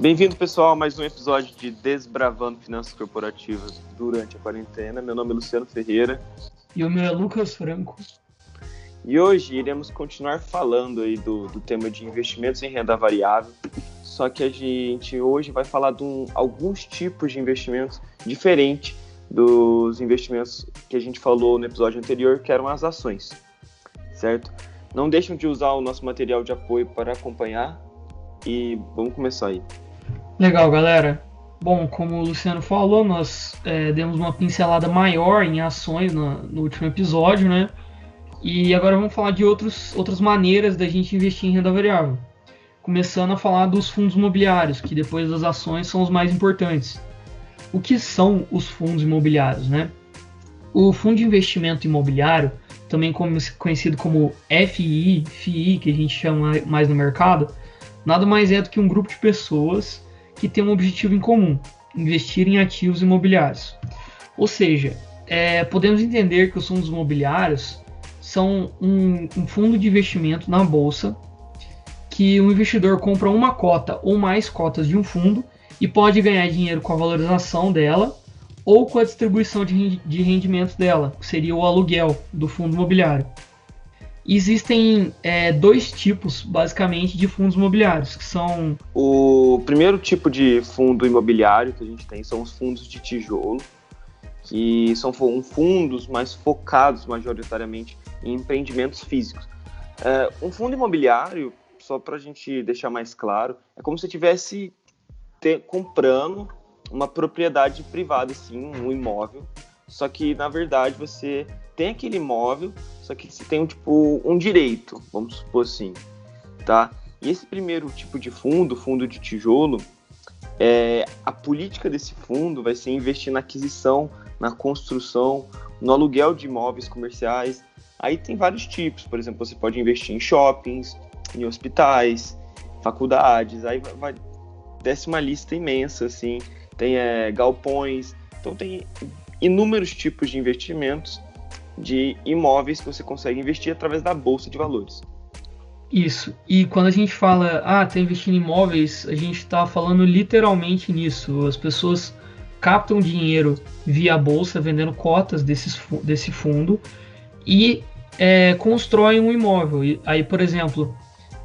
Bem-vindo, pessoal, a mais um episódio de Desbravando Finanças Corporativas durante a quarentena. Meu nome é Luciano Ferreira. E o meu é Lucas Franco. E hoje iremos continuar falando aí do, do tema de investimentos em renda variável, só que a gente hoje vai falar de um, alguns tipos de investimentos diferentes dos investimentos que a gente falou no episódio anterior, que eram as ações, certo? Não deixem de usar o nosso material de apoio para acompanhar e vamos começar aí. Legal, galera. Bom, como o Luciano falou, nós é, demos uma pincelada maior em ações no, no último episódio, né? E agora vamos falar de outros, outras maneiras da gente investir em renda variável. Começando a falar dos fundos imobiliários, que depois das ações são os mais importantes. O que são os fundos imobiliários, né? O fundo de investimento imobiliário, também conhecido como FI, FI, que a gente chama mais no mercado, nada mais é do que um grupo de pessoas que tem um objetivo em comum: investir em ativos imobiliários. Ou seja, é, podemos entender que os fundos imobiliários são um, um fundo de investimento na bolsa que o investidor compra uma cota ou mais cotas de um fundo e pode ganhar dinheiro com a valorização dela ou com a distribuição de rendimentos dela, que seria o aluguel do fundo imobiliário. Existem é, dois tipos, basicamente, de fundos imobiliários, que são... O primeiro tipo de fundo imobiliário que a gente tem são os fundos de tijolo, que são fundos mais focados majoritariamente em empreendimentos físicos. É, um fundo imobiliário, só para a gente deixar mais claro, é como se estivesse comprando uma propriedade privada, sim, um imóvel, só que na verdade você tem aquele imóvel, só que você tem tipo um direito, vamos supor assim, tá? E esse primeiro tipo de fundo, fundo de tijolo, é, a política desse fundo vai ser investir na aquisição, na construção, no aluguel de imóveis comerciais Aí tem vários tipos, por exemplo, você pode investir em shoppings, em hospitais, faculdades, aí vai, vai desce uma lista imensa, assim, tem é, galpões, então tem inúmeros tipos de investimentos de imóveis que você consegue investir através da bolsa de valores. Isso. E quando a gente fala, ah, tá investindo em imóveis, a gente está falando literalmente nisso. As pessoas captam dinheiro via bolsa, vendendo cotas desses, desse fundo e é, constroem um imóvel. Aí, por exemplo,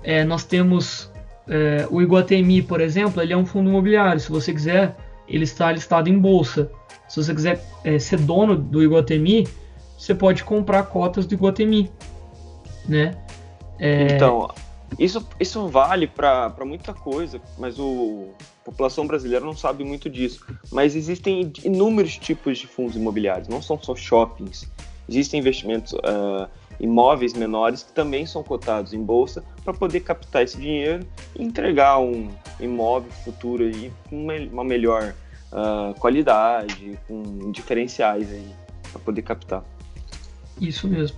é, nós temos é, o Iguatemi, por exemplo, ele é um fundo imobiliário. Se você quiser, ele está listado em bolsa. Se você quiser é, ser dono do Iguatemi, você pode comprar cotas do Iguatemi, né? É, então, isso, isso vale para muita coisa, mas o, a população brasileira não sabe muito disso. Mas existem inúmeros tipos de fundos imobiliários, não são só shoppings. Existem investimentos, uh, imóveis menores que também são cotados em bolsa para poder captar esse dinheiro e entregar um imóvel futuro aí com uma melhor uh, qualidade, com diferenciais aí para poder captar. Isso mesmo.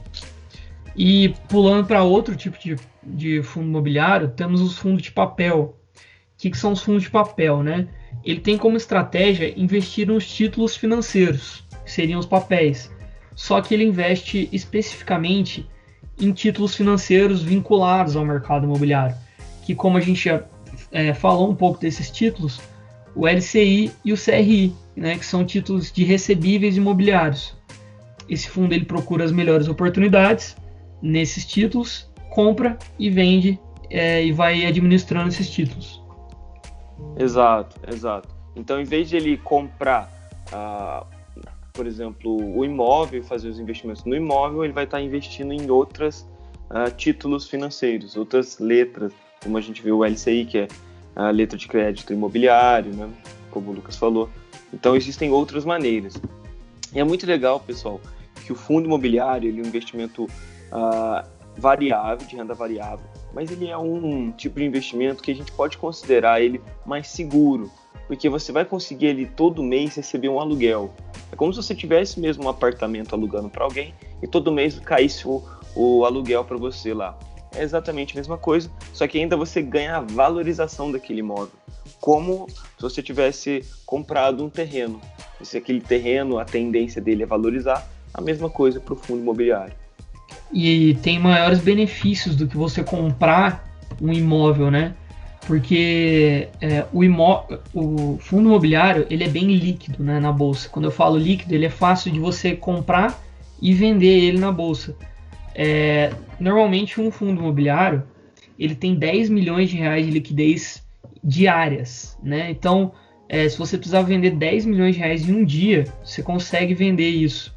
E pulando para outro tipo de, de fundo imobiliário, temos os fundos de papel. O que, que são os fundos de papel, né? Ele tem como estratégia investir nos títulos financeiros, que seriam os papéis só que ele investe especificamente em títulos financeiros vinculados ao mercado imobiliário, que como a gente já é, falou um pouco desses títulos, o LCI e o CRI, né, que são títulos de recebíveis imobiliários. Esse fundo ele procura as melhores oportunidades nesses títulos, compra e vende é, e vai administrando esses títulos. Exato, exato. Então, em vez de ele comprar uh, por exemplo, o imóvel, fazer os investimentos no imóvel, ele vai estar investindo em outros ah, títulos financeiros, outras letras, como a gente viu o LCI, que é a letra de crédito imobiliário, né? como o Lucas falou. Então existem outras maneiras. E é muito legal, pessoal, que o fundo imobiliário ele é um investimento uh, variável, de renda variável, mas ele é um tipo de investimento que a gente pode considerar ele mais seguro, porque você vai conseguir ele todo mês receber um aluguel. É como se você tivesse mesmo um apartamento alugando para alguém e todo mês caísse o, o aluguel para você lá. É exatamente a mesma coisa, só que ainda você ganha a valorização daquele imóvel, como se você tivesse comprado um terreno. Se aquele terreno, a tendência dele é valorizar, a mesma coisa para o fundo imobiliário. E tem maiores benefícios do que você comprar um imóvel, né? porque é, o, imó o fundo imobiliário ele é bem líquido né, na bolsa. Quando eu falo líquido, ele é fácil de você comprar e vender ele na bolsa. É, normalmente um fundo imobiliário ele tem 10 milhões de reais de liquidez diárias, né? Então, é, se você precisar vender 10 milhões de reais em um dia, você consegue vender isso.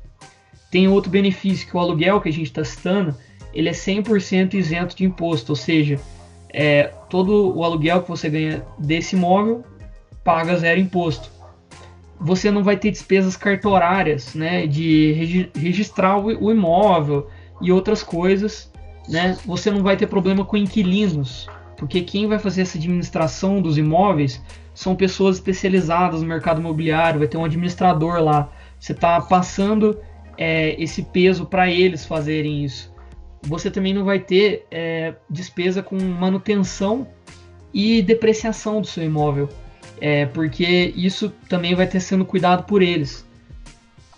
Tem outro benefício que o aluguel que a gente está citando, ele é 100% isento de imposto, ou seja, é, todo o aluguel que você ganha desse imóvel paga zero imposto. Você não vai ter despesas cartorárias, né, de regi registrar o, o imóvel e outras coisas, né? Você não vai ter problema com inquilinos, porque quem vai fazer essa administração dos imóveis são pessoas especializadas no mercado imobiliário, vai ter um administrador lá. Você está passando é, esse peso para eles fazerem isso você também não vai ter é, despesa com manutenção e depreciação do seu imóvel, é, porque isso também vai ter sendo cuidado por eles.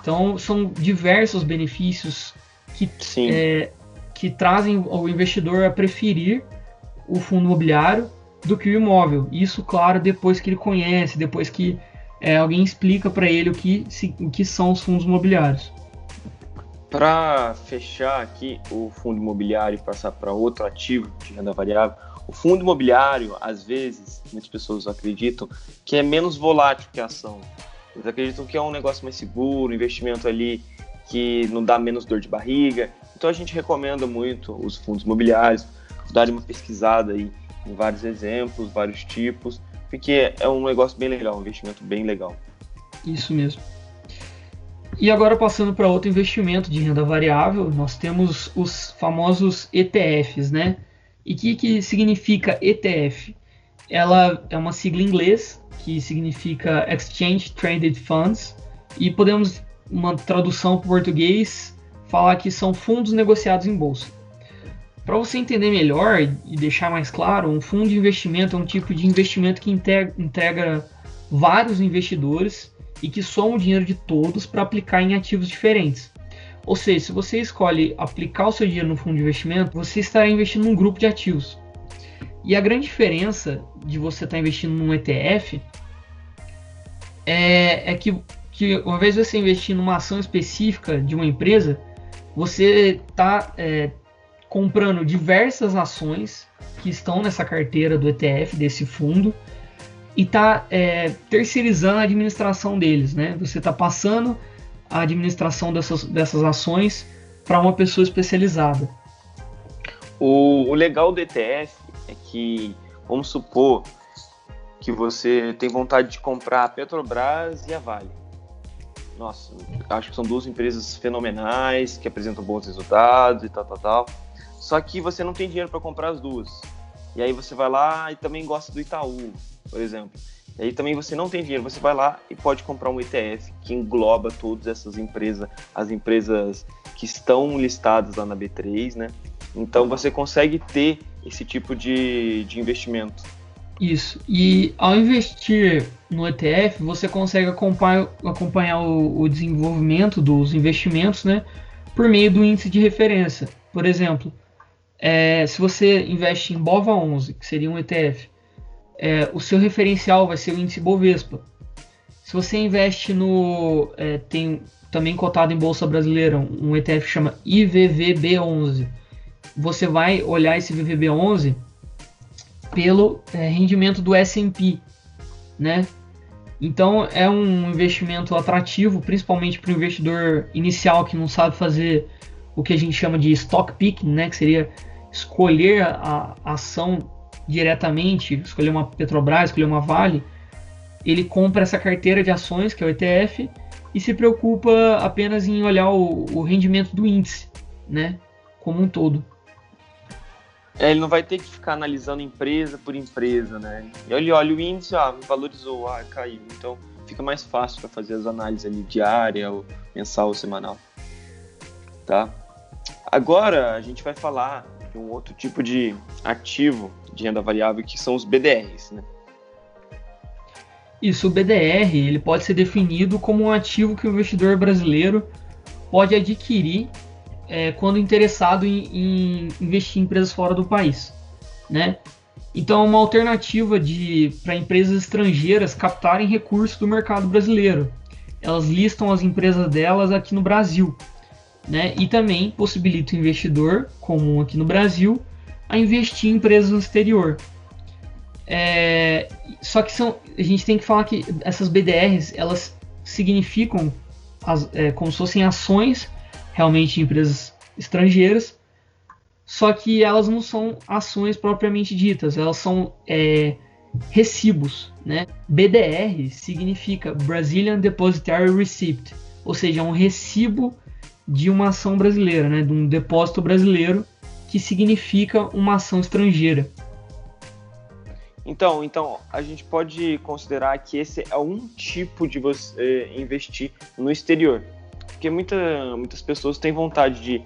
Então são diversos benefícios que, é, que trazem o investidor a preferir o fundo imobiliário do que o imóvel. Isso, claro, depois que ele conhece, depois que é, alguém explica para ele o que, se, o que são os fundos imobiliários. Para fechar aqui o fundo imobiliário e passar para outro ativo de renda variável, o fundo imobiliário, às vezes, muitas pessoas acreditam que é menos volátil que a ação. Eles acreditam que é um negócio mais seguro, investimento ali que não dá menos dor de barriga. Então a gente recomenda muito os fundos imobiliários, darem uma pesquisada aí em vários exemplos, vários tipos, porque é um negócio bem legal, um investimento bem legal. Isso mesmo. E agora passando para outro investimento de renda variável, nós temos os famosos ETFs, né? E o que, que significa ETF? Ela é uma sigla em inglês que significa Exchange Traded Funds e podemos uma tradução para o português falar que são fundos negociados em bolsa. Para você entender melhor e deixar mais claro, um fundo de investimento é um tipo de investimento que integra, vários investidores e que soma o dinheiro de todos para aplicar em ativos diferentes. Ou seja, se você escolhe aplicar o seu dinheiro no fundo de investimento, você estará investindo num grupo de ativos. E a grande diferença de você estar investindo num ETF é, é que, que, uma vez você investir numa ação específica de uma empresa, você está é, comprando diversas ações que estão nessa carteira do ETF, desse fundo, e está é, terceirizando a administração deles, né? Você está passando a administração dessas, dessas ações para uma pessoa especializada. O, o, legal do ETF é que, vamos supor que você tem vontade de comprar a Petrobras e a Vale. Nossa, acho que são duas empresas fenomenais que apresentam bons resultados e tal, tal, tal. Só que você não tem dinheiro para comprar as duas. E aí você vai lá e também gosta do Itaú, por exemplo. E aí também você não tem dinheiro, você vai lá e pode comprar um ETF que engloba todas essas empresas, as empresas que estão listadas lá na B3, né? Então você consegue ter esse tipo de, de investimento. Isso. E ao investir no ETF, você consegue acompanhar, acompanhar o, o desenvolvimento dos investimentos, né? Por meio do índice de referência. Por exemplo, é, se você investe em BOVA11, que seria um ETF, é, o seu referencial vai ser o índice Bovespa. Se você investe no. É, tem também cotado em Bolsa Brasileira um ETF chama IVVB11. Você vai olhar esse IVVB11 pelo é, rendimento do S&P, né? Então é um investimento atrativo, principalmente para o investidor inicial que não sabe fazer o que a gente chama de stock picking, né? Que seria escolher a, a ação diretamente, escolher uma Petrobras, escolher uma Vale, ele compra essa carteira de ações, que é o ETF, e se preocupa apenas em olhar o, o rendimento do índice, né, como um todo. É, ele não vai ter que ficar analisando empresa por empresa, né? Ele olha o índice, ah, valorizou, ah, caiu. Então fica mais fácil para fazer as análises ali diária, ou mensal ou semanal. Tá? Agora a gente vai falar de um outro tipo de ativo de renda variável que são os BDRs, né? Isso, o BDR ele pode ser definido como um ativo que o investidor brasileiro pode adquirir é, quando interessado em, em, investir em empresas fora do país, né? Então, é uma alternativa para empresas estrangeiras captarem recursos do mercado brasileiro. Elas listam as empresas delas aqui no Brasil, né? E também possibilita o investidor comum aqui no Brasil a investir em empresas no exterior. É, só que são, a gente tem que falar que essas BDRs elas significam as, é, como se fossem ações realmente empresas estrangeiras, só que elas não são ações propriamente ditas, elas são é, recibos. Né? BDR significa Brazilian Depositary Receipt, ou seja, é um recibo de uma ação brasileira, né? de um depósito brasileiro que significa uma ação estrangeira. Então, então a gente pode considerar que esse é um tipo de você investir no exterior, porque muita, muitas pessoas têm vontade de,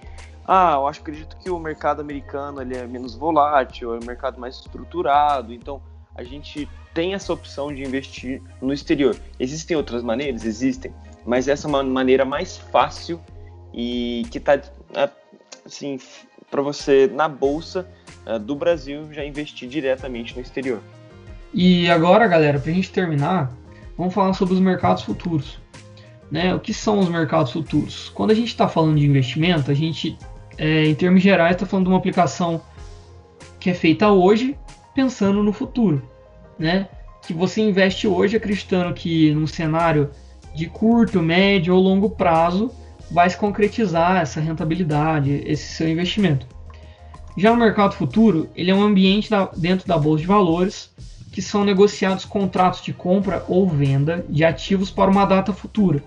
ah, eu acho acredito que o mercado americano ele é menos volátil, é um mercado mais estruturado, então a gente tem essa opção de investir no exterior. Existem outras maneiras, existem, mas essa é uma maneira mais fácil e que está assim para você na bolsa uh, do Brasil já investir diretamente no exterior. E agora, galera, para a gente terminar, vamos falar sobre os mercados futuros. Né? O que são os mercados futuros? Quando a gente está falando de investimento, a gente, é, em termos gerais, está falando de uma aplicação que é feita hoje, pensando no futuro, né? Que você investe hoje acreditando que num cenário de curto, médio ou longo prazo vai se concretizar essa rentabilidade, esse seu investimento. Já no mercado futuro, ele é um ambiente da, dentro da bolsa de valores que são negociados contratos de compra ou venda de ativos para uma data futura.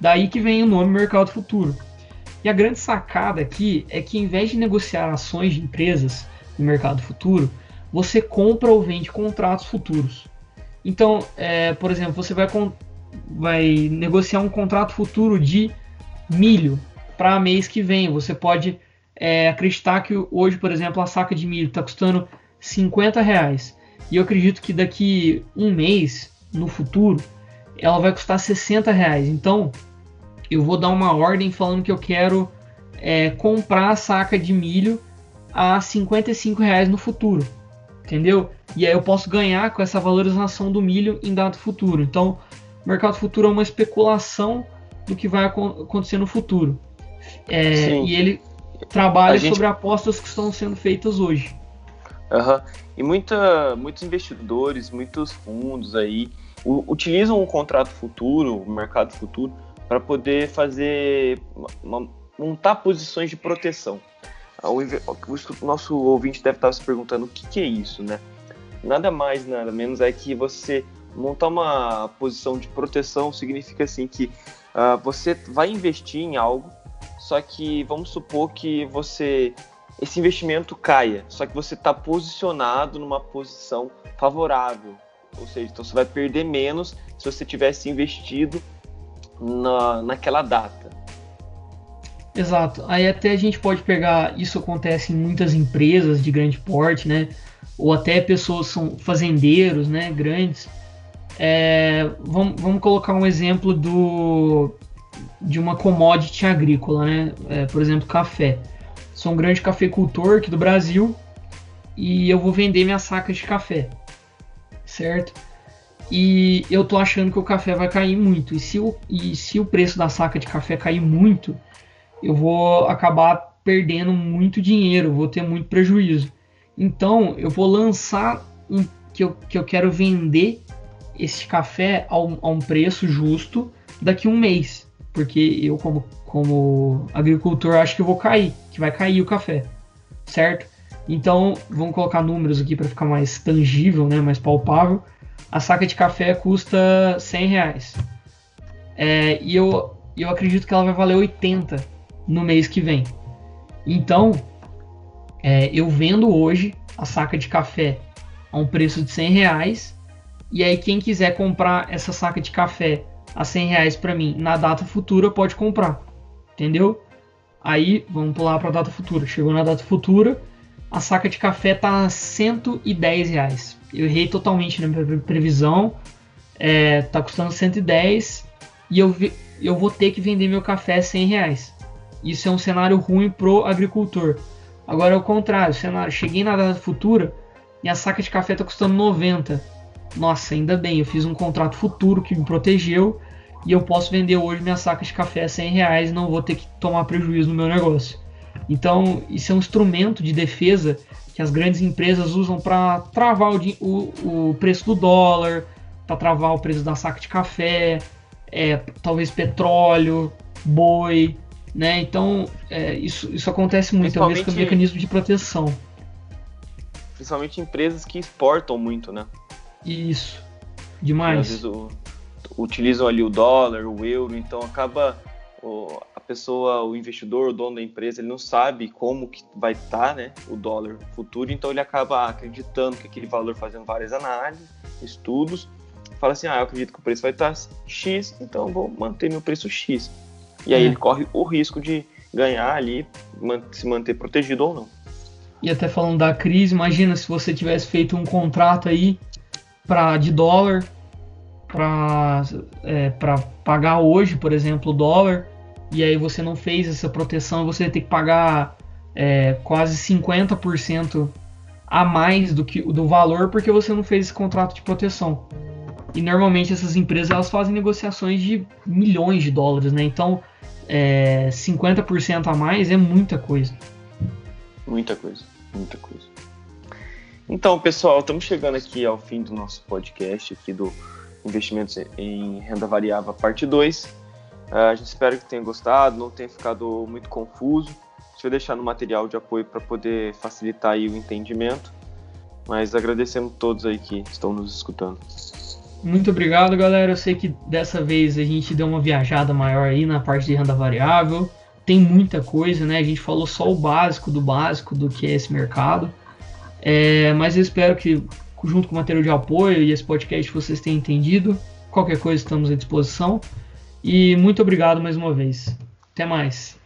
Daí que vem o nome mercado futuro. E a grande sacada aqui é que, em vez de negociar ações de empresas no mercado futuro, você compra ou vende contratos futuros. Então, é, por exemplo, você vai, vai negociar um contrato futuro de milho para mês que vem. Você pode é, acreditar que hoje, por exemplo, a saca de milho está custando 50 reais. E eu acredito que daqui um mês, no futuro, ela vai custar 60 reais. Então, eu vou dar uma ordem falando que eu quero é, comprar a saca de milho a 55 reais no futuro. Entendeu? E aí eu posso ganhar com essa valorização do milho em dado futuro. Então, o mercado futuro é uma especulação do que vai acontecer no futuro. É, e ele trabalha gente... sobre apostas que estão sendo feitas hoje. Uhum. E muita, muitos investidores, muitos fundos aí utilizam o contrato futuro, o mercado futuro, para poder fazer uma, montar posições de proteção. O, o, nosso ouvinte deve estar se perguntando o que, que é isso, né? Nada mais, nada menos é que você montar uma posição de proteção significa assim que uh, você vai investir em algo, só que vamos supor que você esse investimento caia, só que você está posicionado numa posição favorável, ou seja, então você vai perder menos se você tivesse investido na, naquela data. Exato. Aí até a gente pode pegar, isso acontece em muitas empresas de grande porte, né? Ou até pessoas são fazendeiros, né? Grandes é, vamos, vamos colocar um exemplo do, de uma commodity agrícola, né? É, por exemplo, café. Sou um grande cafeicultor aqui do Brasil e eu vou vender minha saca de café, certo? E eu tô achando que o café vai cair muito. E se o, e se o preço da saca de café cair muito, eu vou acabar perdendo muito dinheiro, vou ter muito prejuízo. Então eu vou lançar um que eu, que eu quero vender esse café a um, a um preço justo daqui a um mês. Porque eu, como, como agricultor, acho que vou cair, que vai cair o café, certo? Então, vamos colocar números aqui para ficar mais tangível, né, mais palpável. A saca de café custa 100 reais. É, e eu, eu acredito que ela vai valer 80 no mês que vem. Então, é, eu vendo hoje a saca de café a um preço de 100 reais e aí quem quiser comprar essa saca de café a 100 reais para mim na data futura pode comprar, entendeu? Aí vamos pular para a data futura. Chegou na data futura, a saca de café tá a 110 reais. Eu errei totalmente na minha previsão. É, tá custando 110 e eu, eu vou ter que vender meu café a 100 reais. Isso é um cenário ruim pro agricultor. Agora é o contrário, cenário, cheguei na data futura, minha saca de café está custando 90. Nossa, ainda bem, eu fiz um contrato futuro que me protegeu e eu posso vender hoje minha saca de café a 100 reais e não vou ter que tomar prejuízo no meu negócio. Então, isso é um instrumento de defesa que as grandes empresas usam para travar o, o, o, preço do dólar, para travar o preço da saca de café, é, talvez petróleo, boi, né? Então, é, isso, isso acontece muito, é um mecanismo de proteção. Principalmente empresas que exportam muito, né? Isso, demais. Utilizam ali o dólar, o euro, então acaba o, a pessoa, o investidor, o dono da empresa, ele não sabe como que vai estar, né, o dólar futuro, então ele acaba acreditando que aquele valor, fazendo várias análises, estudos, fala assim, ah, eu acredito que o preço vai estar X, então vou manter meu preço X. E aí é. ele corre o risco de ganhar ali, se manter protegido ou não. E até falando da crise, imagina se você tivesse feito um contrato aí pra, de dólar para é, pagar hoje, por exemplo, o dólar, e aí você não fez essa proteção, você vai ter que pagar é, quase 50% a mais do que do valor porque você não fez esse contrato de proteção. E normalmente essas empresas elas fazem negociações de milhões de dólares, né? Então é, 50% a mais é muita coisa. Muita coisa, muita coisa. Então, pessoal, estamos chegando aqui ao fim do nosso podcast aqui do Investimentos em Renda Variável, parte 2. a gente espera que tenha gostado, não tenha ficado muito confuso. Deixa eu deixar no material de apoio para poder facilitar aí o entendimento. Mas agradecemos todos aí que estão nos escutando. Muito obrigado, galera. Eu sei que dessa vez a gente deu uma viajada maior aí na parte de renda variável. Tem muita coisa, né? A gente falou só o básico do básico do que é esse mercado. É, mas eu espero que, junto com material de apoio e esse podcast, vocês tenham entendido. Qualquer coisa, estamos à disposição. E muito obrigado mais uma vez. Até mais.